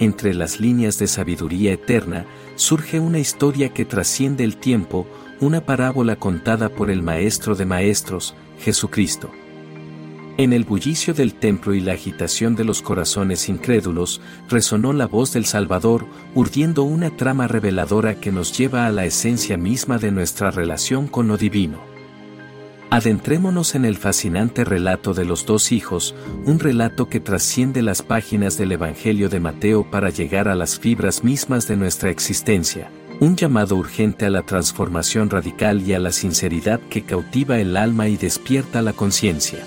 entre las líneas de sabiduría eterna, surge una historia que trasciende el tiempo, una parábola contada por el Maestro de Maestros, Jesucristo. En el bullicio del templo y la agitación de los corazones incrédulos, resonó la voz del Salvador, urdiendo una trama reveladora que nos lleva a la esencia misma de nuestra relación con lo divino. Adentrémonos en el fascinante relato de los dos hijos, un relato que trasciende las páginas del Evangelio de Mateo para llegar a las fibras mismas de nuestra existencia, un llamado urgente a la transformación radical y a la sinceridad que cautiva el alma y despierta la conciencia.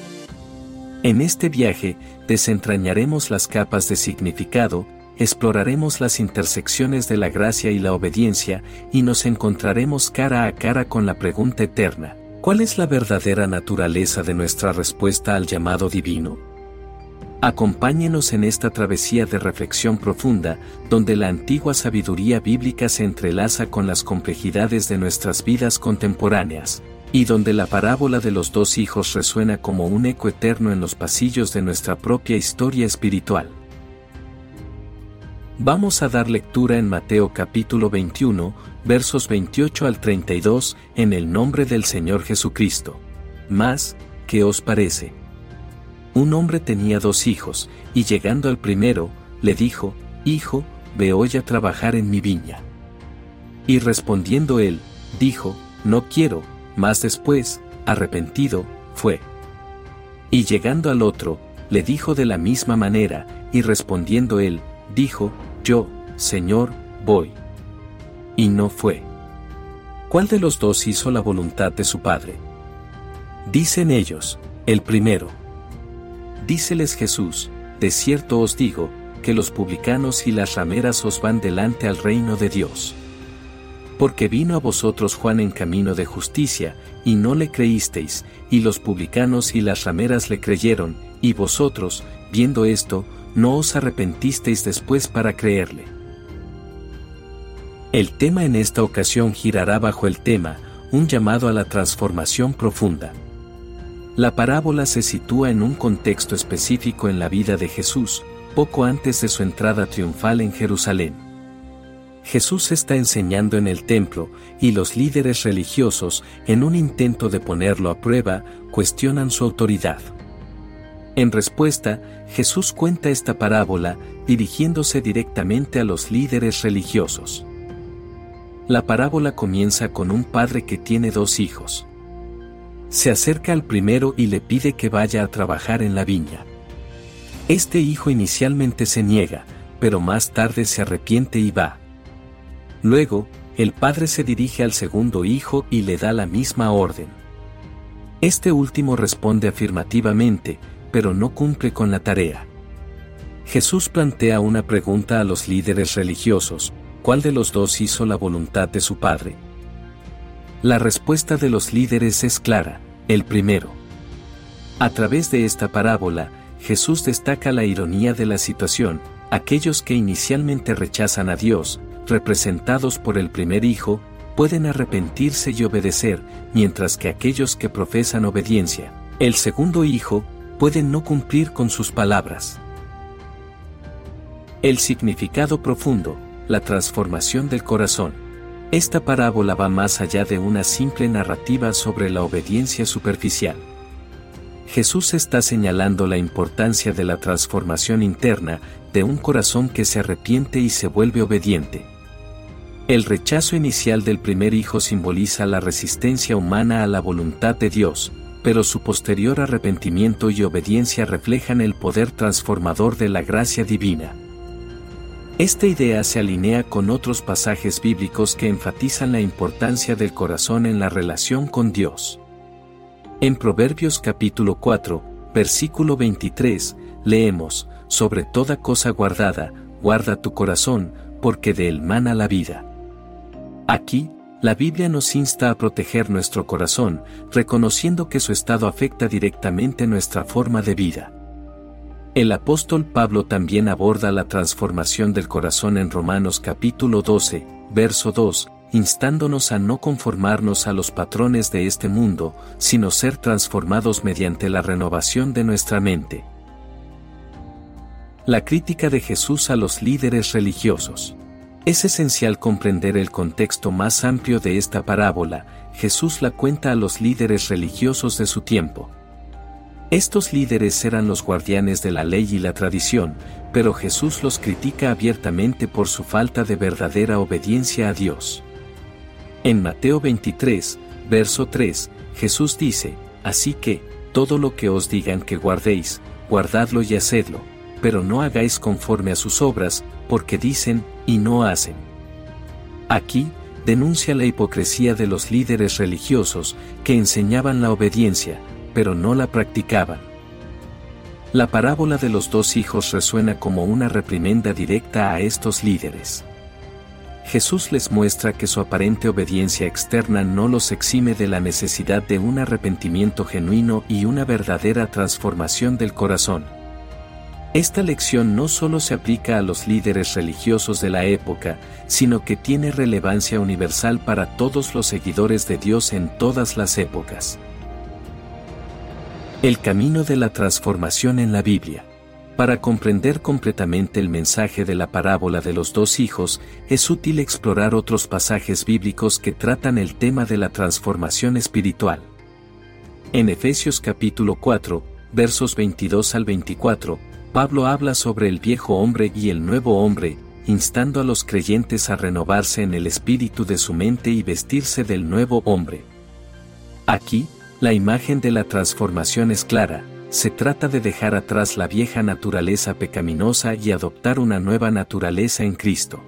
En este viaje, desentrañaremos las capas de significado, exploraremos las intersecciones de la gracia y la obediencia y nos encontraremos cara a cara con la pregunta eterna, ¿Cuál es la verdadera naturaleza de nuestra respuesta al llamado divino? Acompáñenos en esta travesía de reflexión profunda, donde la antigua sabiduría bíblica se entrelaza con las complejidades de nuestras vidas contemporáneas, y donde la parábola de los dos hijos resuena como un eco eterno en los pasillos de nuestra propia historia espiritual. Vamos a dar lectura en Mateo capítulo 21, versos 28 al 32, en el nombre del Señor Jesucristo. Más, ¿qué os parece? Un hombre tenía dos hijos, y llegando al primero, le dijo, Hijo, ve hoy a trabajar en mi viña. Y respondiendo él, dijo, No quiero, más después, arrepentido, fue. Y llegando al otro, le dijo de la misma manera, y respondiendo él, dijo, yo, Señor, voy. Y no fue. ¿Cuál de los dos hizo la voluntad de su Padre? Dicen ellos, el primero. Díceles Jesús, de cierto os digo, que los publicanos y las rameras os van delante al reino de Dios. Porque vino a vosotros Juan en camino de justicia, y no le creísteis, y los publicanos y las rameras le creyeron, y vosotros, viendo esto, no os arrepentisteis después para creerle. El tema en esta ocasión girará bajo el tema, un llamado a la transformación profunda. La parábola se sitúa en un contexto específico en la vida de Jesús, poco antes de su entrada triunfal en Jerusalén. Jesús está enseñando en el templo, y los líderes religiosos, en un intento de ponerlo a prueba, cuestionan su autoridad. En respuesta, Jesús cuenta esta parábola dirigiéndose directamente a los líderes religiosos. La parábola comienza con un padre que tiene dos hijos. Se acerca al primero y le pide que vaya a trabajar en la viña. Este hijo inicialmente se niega, pero más tarde se arrepiente y va. Luego, el padre se dirige al segundo hijo y le da la misma orden. Este último responde afirmativamente, pero no cumple con la tarea. Jesús plantea una pregunta a los líderes religiosos, ¿cuál de los dos hizo la voluntad de su Padre? La respuesta de los líderes es clara, el primero. A través de esta parábola, Jesús destaca la ironía de la situación, aquellos que inicialmente rechazan a Dios, representados por el primer hijo, pueden arrepentirse y obedecer, mientras que aquellos que profesan obediencia, el segundo hijo, pueden no cumplir con sus palabras. El significado profundo, la transformación del corazón. Esta parábola va más allá de una simple narrativa sobre la obediencia superficial. Jesús está señalando la importancia de la transformación interna de un corazón que se arrepiente y se vuelve obediente. El rechazo inicial del primer hijo simboliza la resistencia humana a la voluntad de Dios, pero su posterior arrepentimiento y obediencia reflejan el poder transformador de la gracia divina. Esta idea se alinea con otros pasajes bíblicos que enfatizan la importancia del corazón en la relación con Dios. En Proverbios capítulo 4, versículo 23, leemos, sobre toda cosa guardada, guarda tu corazón, porque de él mana la vida. Aquí, la Biblia nos insta a proteger nuestro corazón, reconociendo que su estado afecta directamente nuestra forma de vida. El apóstol Pablo también aborda la transformación del corazón en Romanos capítulo 12, verso 2, instándonos a no conformarnos a los patrones de este mundo, sino ser transformados mediante la renovación de nuestra mente. La crítica de Jesús a los líderes religiosos. Es esencial comprender el contexto más amplio de esta parábola, Jesús la cuenta a los líderes religiosos de su tiempo. Estos líderes eran los guardianes de la ley y la tradición, pero Jesús los critica abiertamente por su falta de verdadera obediencia a Dios. En Mateo 23, verso 3, Jesús dice, Así que, todo lo que os digan que guardéis, guardadlo y hacedlo, pero no hagáis conforme a sus obras, porque dicen, y no hacen. Aquí, denuncia la hipocresía de los líderes religiosos, que enseñaban la obediencia, pero no la practicaban. La parábola de los dos hijos resuena como una reprimenda directa a estos líderes. Jesús les muestra que su aparente obediencia externa no los exime de la necesidad de un arrepentimiento genuino y una verdadera transformación del corazón. Esta lección no solo se aplica a los líderes religiosos de la época, sino que tiene relevancia universal para todos los seguidores de Dios en todas las épocas. El camino de la transformación en la Biblia. Para comprender completamente el mensaje de la parábola de los dos hijos, es útil explorar otros pasajes bíblicos que tratan el tema de la transformación espiritual. En Efesios capítulo 4, versos 22 al 24, Pablo habla sobre el viejo hombre y el nuevo hombre, instando a los creyentes a renovarse en el espíritu de su mente y vestirse del nuevo hombre. Aquí, la imagen de la transformación es clara, se trata de dejar atrás la vieja naturaleza pecaminosa y adoptar una nueva naturaleza en Cristo.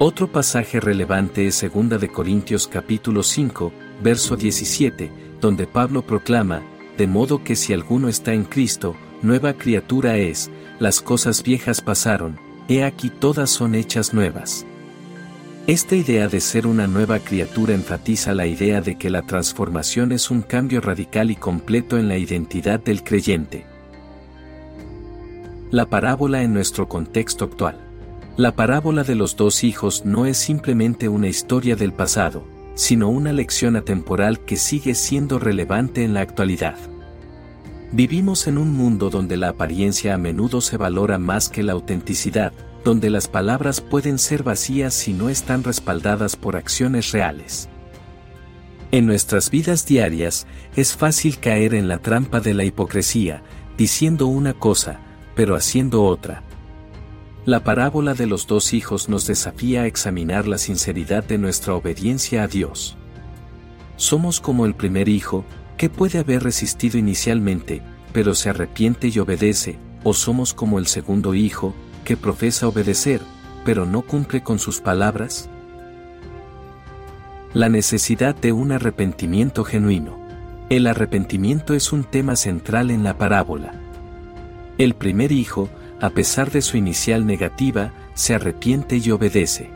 Otro pasaje relevante es 2 de Corintios capítulo 5, verso 17, donde Pablo proclama, de modo que si alguno está en Cristo, nueva criatura es, las cosas viejas pasaron, he aquí todas son hechas nuevas. Esta idea de ser una nueva criatura enfatiza la idea de que la transformación es un cambio radical y completo en la identidad del creyente. La parábola en nuestro contexto actual. La parábola de los dos hijos no es simplemente una historia del pasado, sino una lección atemporal que sigue siendo relevante en la actualidad. Vivimos en un mundo donde la apariencia a menudo se valora más que la autenticidad, donde las palabras pueden ser vacías si no están respaldadas por acciones reales. En nuestras vidas diarias, es fácil caer en la trampa de la hipocresía, diciendo una cosa, pero haciendo otra. La parábola de los dos hijos nos desafía a examinar la sinceridad de nuestra obediencia a Dios. Somos como el primer hijo, que puede haber resistido inicialmente, pero se arrepiente y obedece, o somos como el segundo hijo, que profesa obedecer, pero no cumple con sus palabras? La necesidad de un arrepentimiento genuino. El arrepentimiento es un tema central en la parábola. El primer hijo, a pesar de su inicial negativa, se arrepiente y obedece.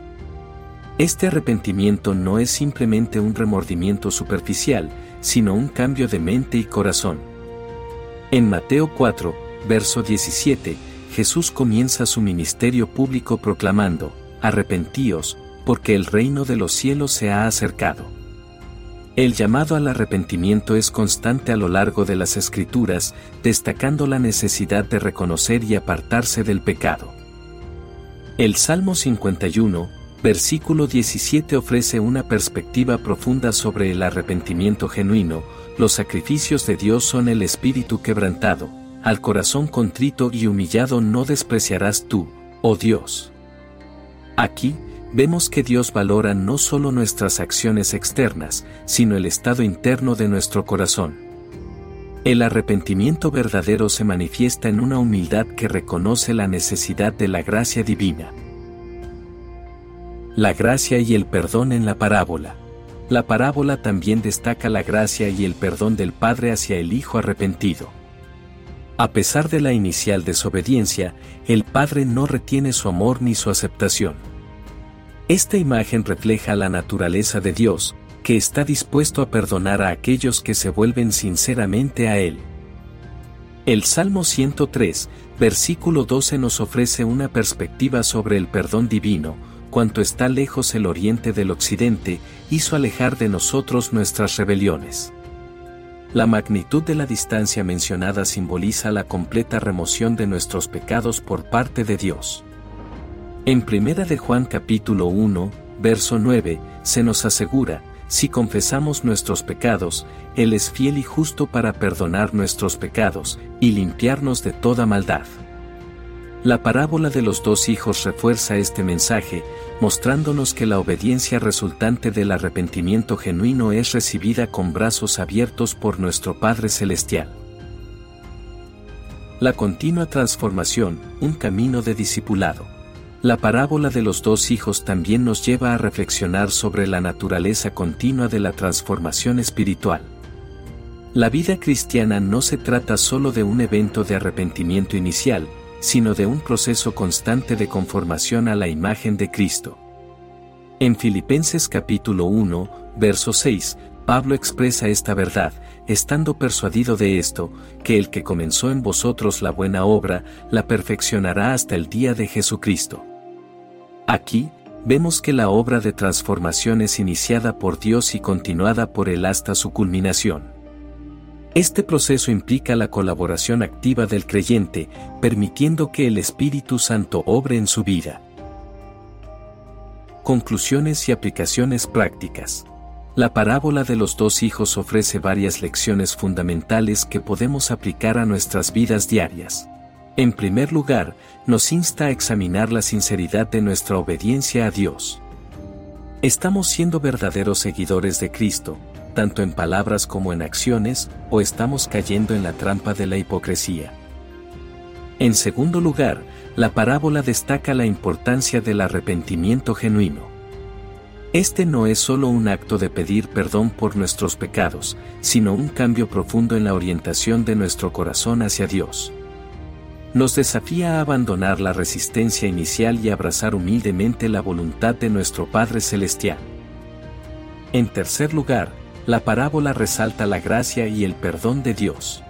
Este arrepentimiento no es simplemente un remordimiento superficial, sino un cambio de mente y corazón. En Mateo 4, verso 17, Jesús comienza su ministerio público proclamando, Arrepentíos, porque el reino de los cielos se ha acercado. El llamado al arrepentimiento es constante a lo largo de las escrituras, destacando la necesidad de reconocer y apartarse del pecado. El Salmo 51, versículo 17 ofrece una perspectiva profunda sobre el arrepentimiento genuino, los sacrificios de Dios son el espíritu quebrantado, al corazón contrito y humillado no despreciarás tú, oh Dios. Aquí, vemos que Dios valora no solo nuestras acciones externas, sino el estado interno de nuestro corazón. El arrepentimiento verdadero se manifiesta en una humildad que reconoce la necesidad de la gracia divina. La gracia y el perdón en la parábola. La parábola también destaca la gracia y el perdón del Padre hacia el Hijo arrepentido. A pesar de la inicial desobediencia, el Padre no retiene su amor ni su aceptación. Esta imagen refleja la naturaleza de Dios, que está dispuesto a perdonar a aquellos que se vuelven sinceramente a Él. El Salmo 103, versículo 12 nos ofrece una perspectiva sobre el perdón divino, cuanto está lejos el oriente del occidente, hizo alejar de nosotros nuestras rebeliones. La magnitud de la distancia mencionada simboliza la completa remoción de nuestros pecados por parte de Dios. En Primera de Juan capítulo 1, verso 9, se nos asegura, si confesamos nuestros pecados, Él es fiel y justo para perdonar nuestros pecados, y limpiarnos de toda maldad. La parábola de los dos hijos refuerza este mensaje, mostrándonos que la obediencia resultante del arrepentimiento genuino es recibida con brazos abiertos por nuestro Padre Celestial. La continua transformación, un camino de discipulado. La parábola de los dos hijos también nos lleva a reflexionar sobre la naturaleza continua de la transformación espiritual. La vida cristiana no se trata solo de un evento de arrepentimiento inicial, sino de un proceso constante de conformación a la imagen de Cristo. En Filipenses capítulo 1, verso 6, Pablo expresa esta verdad, estando persuadido de esto, que el que comenzó en vosotros la buena obra, la perfeccionará hasta el día de Jesucristo. Aquí, vemos que la obra de transformación es iniciada por Dios y continuada por Él hasta su culminación. Este proceso implica la colaboración activa del creyente, permitiendo que el Espíritu Santo obre en su vida. Conclusiones y aplicaciones prácticas. La parábola de los dos hijos ofrece varias lecciones fundamentales que podemos aplicar a nuestras vidas diarias. En primer lugar, nos insta a examinar la sinceridad de nuestra obediencia a Dios. ¿Estamos siendo verdaderos seguidores de Cristo, tanto en palabras como en acciones, o estamos cayendo en la trampa de la hipocresía? En segundo lugar, la parábola destaca la importancia del arrepentimiento genuino. Este no es solo un acto de pedir perdón por nuestros pecados, sino un cambio profundo en la orientación de nuestro corazón hacia Dios nos desafía a abandonar la resistencia inicial y abrazar humildemente la voluntad de nuestro Padre Celestial. En tercer lugar, la parábola resalta la gracia y el perdón de Dios.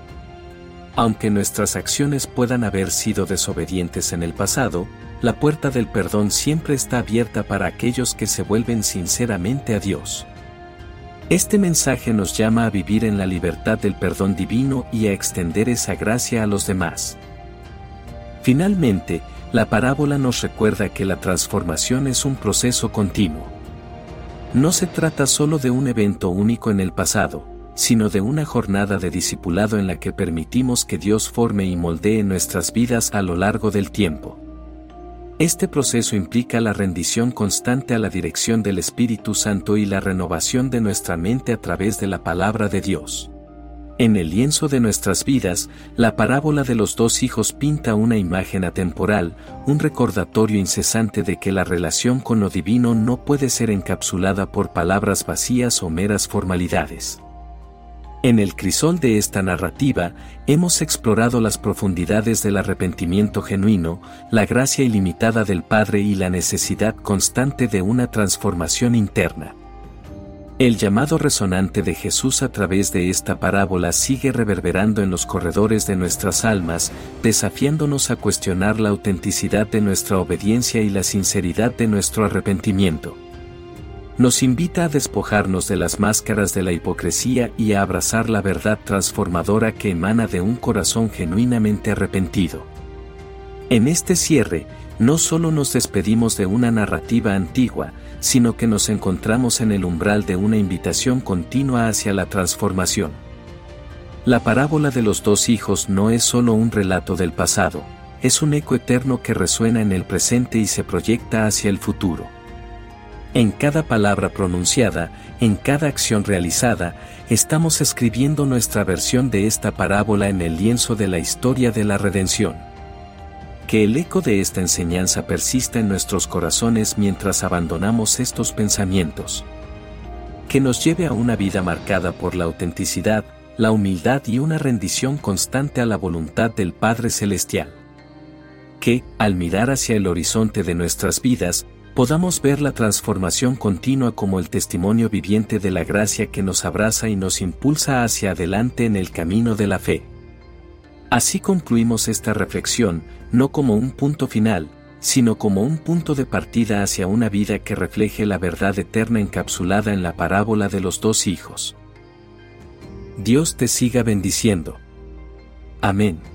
Aunque nuestras acciones puedan haber sido desobedientes en el pasado, la puerta del perdón siempre está abierta para aquellos que se vuelven sinceramente a Dios. Este mensaje nos llama a vivir en la libertad del perdón divino y a extender esa gracia a los demás. Finalmente, la parábola nos recuerda que la transformación es un proceso continuo. No se trata solo de un evento único en el pasado, sino de una jornada de discipulado en la que permitimos que Dios forme y moldee nuestras vidas a lo largo del tiempo. Este proceso implica la rendición constante a la dirección del Espíritu Santo y la renovación de nuestra mente a través de la palabra de Dios. En el lienzo de nuestras vidas, la parábola de los dos hijos pinta una imagen atemporal, un recordatorio incesante de que la relación con lo divino no puede ser encapsulada por palabras vacías o meras formalidades. En el crisol de esta narrativa, hemos explorado las profundidades del arrepentimiento genuino, la gracia ilimitada del Padre y la necesidad constante de una transformación interna. El llamado resonante de Jesús a través de esta parábola sigue reverberando en los corredores de nuestras almas, desafiándonos a cuestionar la autenticidad de nuestra obediencia y la sinceridad de nuestro arrepentimiento. Nos invita a despojarnos de las máscaras de la hipocresía y a abrazar la verdad transformadora que emana de un corazón genuinamente arrepentido. En este cierre, no solo nos despedimos de una narrativa antigua, sino que nos encontramos en el umbral de una invitación continua hacia la transformación. La parábola de los dos hijos no es solo un relato del pasado, es un eco eterno que resuena en el presente y se proyecta hacia el futuro. En cada palabra pronunciada, en cada acción realizada, estamos escribiendo nuestra versión de esta parábola en el lienzo de la historia de la redención. Que el eco de esta enseñanza persista en nuestros corazones mientras abandonamos estos pensamientos. Que nos lleve a una vida marcada por la autenticidad, la humildad y una rendición constante a la voluntad del Padre Celestial. Que, al mirar hacia el horizonte de nuestras vidas, podamos ver la transformación continua como el testimonio viviente de la gracia que nos abraza y nos impulsa hacia adelante en el camino de la fe. Así concluimos esta reflexión, no como un punto final, sino como un punto de partida hacia una vida que refleje la verdad eterna encapsulada en la parábola de los dos hijos. Dios te siga bendiciendo. Amén.